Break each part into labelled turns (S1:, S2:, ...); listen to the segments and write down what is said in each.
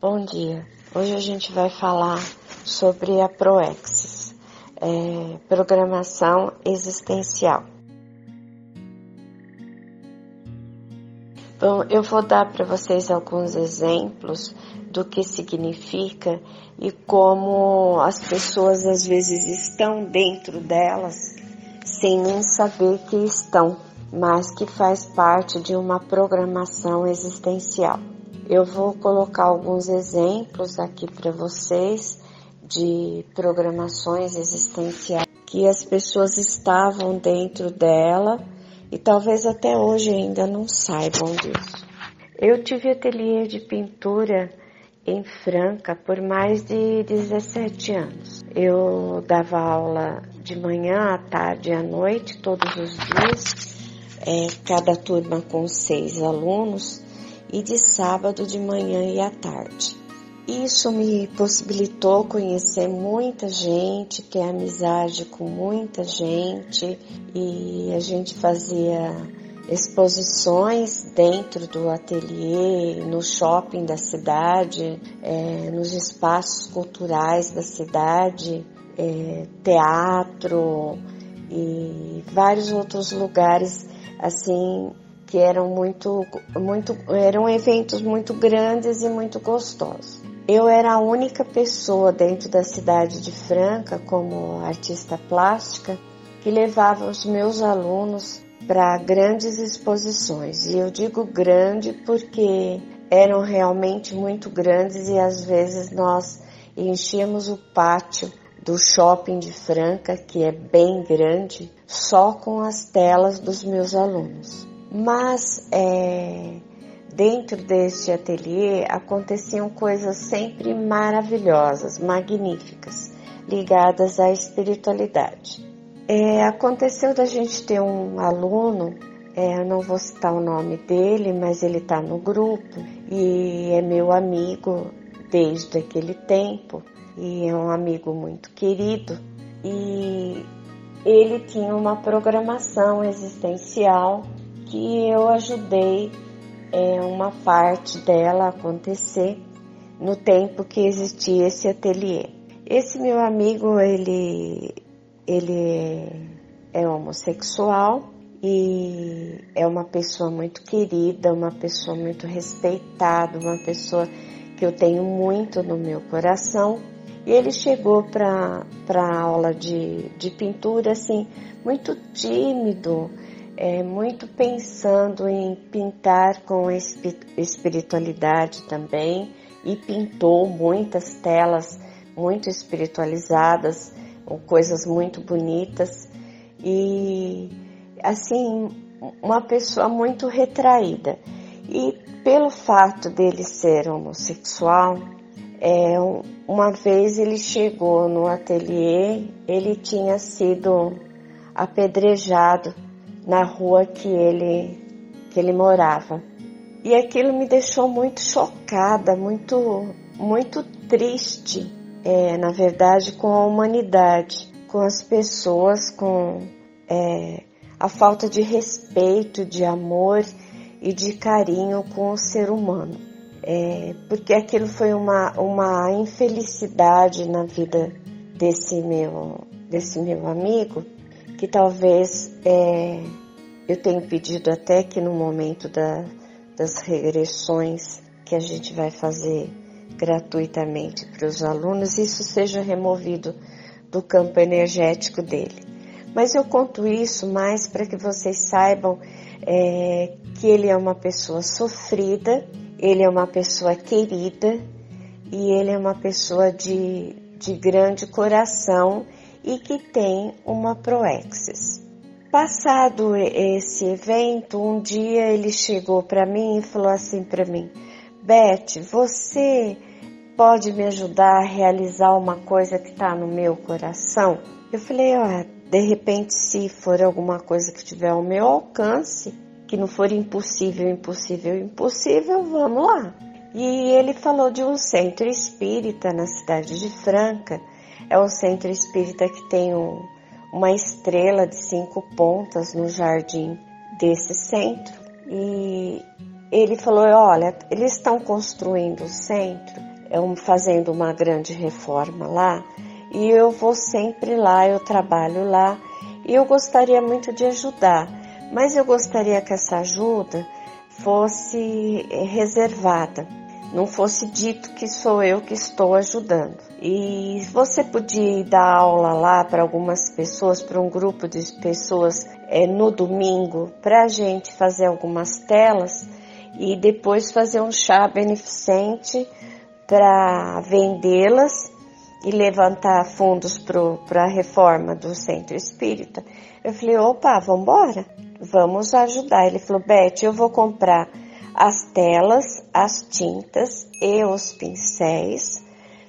S1: Bom dia. Hoje a gente vai falar sobre a Proexis, é, programação existencial. Bom, eu vou dar para vocês alguns exemplos do que significa e como as pessoas às vezes estão dentro delas sem nem saber que estão, mas que faz parte de uma programação existencial. Eu vou colocar alguns exemplos aqui para vocês de programações existenciais que as pessoas estavam dentro dela e talvez até hoje ainda não saibam disso. Eu tive ateliê de pintura em Franca por mais de 17 anos. Eu dava aula de manhã, à tarde e à noite, todos os dias, é, cada turma com seis alunos, e de sábado de manhã e à tarde. Isso me possibilitou conhecer muita gente, ter amizade com muita gente e a gente fazia exposições dentro do ateliê, no shopping da cidade, é, nos espaços culturais da cidade, é, teatro e vários outros lugares assim que eram muito, muito, eram eventos muito grandes e muito gostosos. Eu era a única pessoa dentro da cidade de Franca, como artista plástica, que levava os meus alunos para grandes exposições. E eu digo grande porque eram realmente muito grandes e às vezes nós enchíamos o pátio do shopping de Franca, que é bem grande, só com as telas dos meus alunos. Mas é, Dentro deste ateliê aconteciam coisas sempre maravilhosas, magníficas, ligadas à espiritualidade. É, aconteceu da gente ter um aluno, é, eu não vou citar o nome dele, mas ele está no grupo e é meu amigo desde aquele tempo e é um amigo muito querido e ele tinha uma programação existencial que eu ajudei é, uma parte dela acontecer no tempo que existia esse ateliê. Esse meu amigo, ele, ele é homossexual e é uma pessoa muito querida, uma pessoa muito respeitada, uma pessoa que eu tenho muito no meu coração. E ele chegou para a aula de, de pintura assim, muito tímido, é, muito pensando em pintar com espiritualidade também e pintou muitas telas muito espiritualizadas, coisas muito bonitas e assim uma pessoa muito retraída. E pelo fato dele ser homossexual, é, uma vez ele chegou no ateliê, ele tinha sido apedrejado na rua que ele, que ele morava. E aquilo me deixou muito chocada, muito, muito triste, é, na verdade, com a humanidade, com as pessoas, com é, a falta de respeito, de amor e de carinho com o ser humano. É, porque aquilo foi uma, uma infelicidade na vida desse meu, desse meu amigo que talvez é, eu tenho pedido até que no momento da, das regressões que a gente vai fazer gratuitamente para os alunos, isso seja removido do campo energético dele. Mas eu conto isso mais para que vocês saibam é, que ele é uma pessoa sofrida, ele é uma pessoa querida e ele é uma pessoa de, de grande coração e que tem uma proexis. Passado esse evento, um dia ele chegou para mim e falou assim para mim: Beth, você pode me ajudar a realizar uma coisa que está no meu coração? Eu falei: de repente, se for alguma coisa que tiver ao meu alcance, que não for impossível, impossível, impossível, vamos lá. E ele falou de um centro espírita na cidade de Franca é um centro espírita que tem um, uma estrela de cinco pontas no jardim desse centro. E ele falou: Olha, eles estão construindo o centro, fazendo uma grande reforma lá, e eu vou sempre lá, eu trabalho lá, e eu gostaria muito de ajudar, mas eu gostaria que essa ajuda fosse reservada, não fosse dito que sou eu que estou ajudando. E você podia dar aula lá para algumas pessoas, para um grupo de pessoas é, no domingo, para a gente fazer algumas telas e depois fazer um chá beneficente para vendê-las e levantar fundos para a reforma do centro espírita. Eu falei, opa, vamos embora, vamos ajudar. Ele falou, Beth, eu vou comprar as telas, as tintas e os pincéis,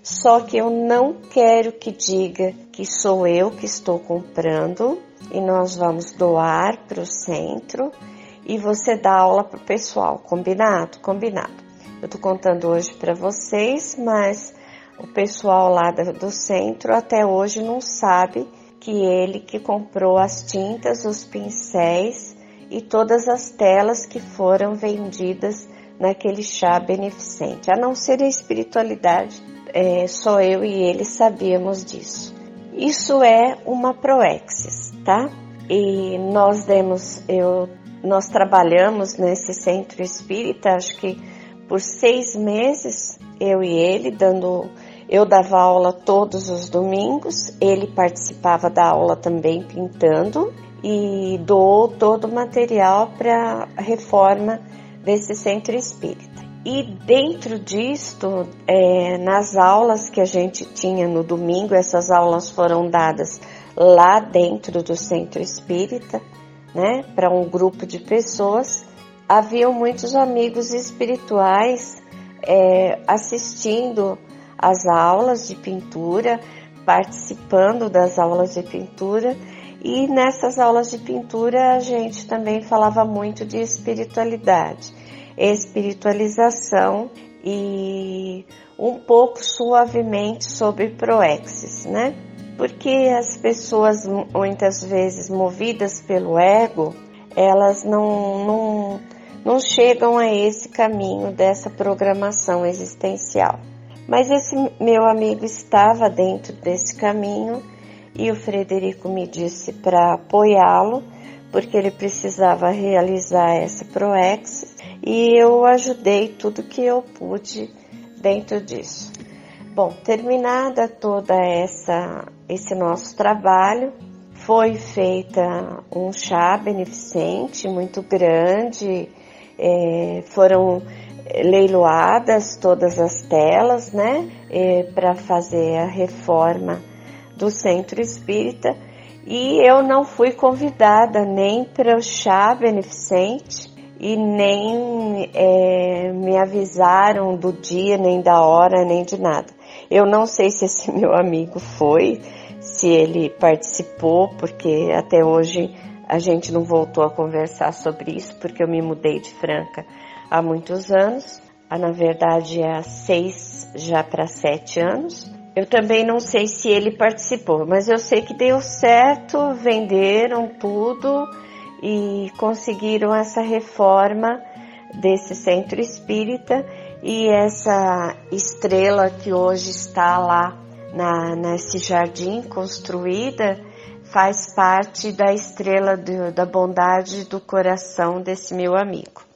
S1: só que eu não quero que diga que sou eu que estou comprando e nós vamos doar para o centro e você dá aula para o pessoal. Combinado? Combinado. Eu estou contando hoje para vocês, mas o pessoal lá do centro até hoje não sabe que ele que comprou as tintas, os pincéis e todas as telas que foram vendidas naquele chá beneficente. A não ser a espiritualidade, é, só eu e ele sabíamos disso. Isso é uma proexis, tá? E nós demos, eu nós trabalhamos nesse centro espírita, acho que por seis meses, eu e ele, dando. Eu dava aula todos os domingos, ele participava da aula também pintando e doou todo o material para a reforma desse centro espírita. E dentro disto, é, nas aulas que a gente tinha no domingo, essas aulas foram dadas lá dentro do centro espírita, né, para um grupo de pessoas, haviam muitos amigos espirituais é, assistindo às aulas de pintura, participando das aulas de pintura. E nessas aulas de pintura a gente também falava muito de espiritualidade, espiritualização e um pouco suavemente sobre proexis, né? porque as pessoas muitas vezes movidas pelo ego, elas não, não, não chegam a esse caminho dessa programação existencial. Mas esse meu amigo estava dentro desse caminho e o Frederico me disse para apoiá-lo, porque ele precisava realizar essa proex e eu ajudei tudo que eu pude dentro disso. Bom, terminada toda essa esse nosso trabalho, foi feita um chá beneficente muito grande, é, foram leiloadas todas as telas, né, é, para fazer a reforma do centro espírita e eu não fui convidada nem para o chá beneficente e nem é, me avisaram do dia, nem da hora, nem de nada. Eu não sei se esse meu amigo foi, se ele participou, porque até hoje a gente não voltou a conversar sobre isso, porque eu me mudei de Franca há muitos anos, ah, na verdade há seis já para sete anos. Eu também não sei se ele participou, mas eu sei que deu certo, venderam tudo e conseguiram essa reforma desse centro espírita e essa estrela que hoje está lá na, nesse jardim construída faz parte da estrela do, da bondade do coração desse meu amigo.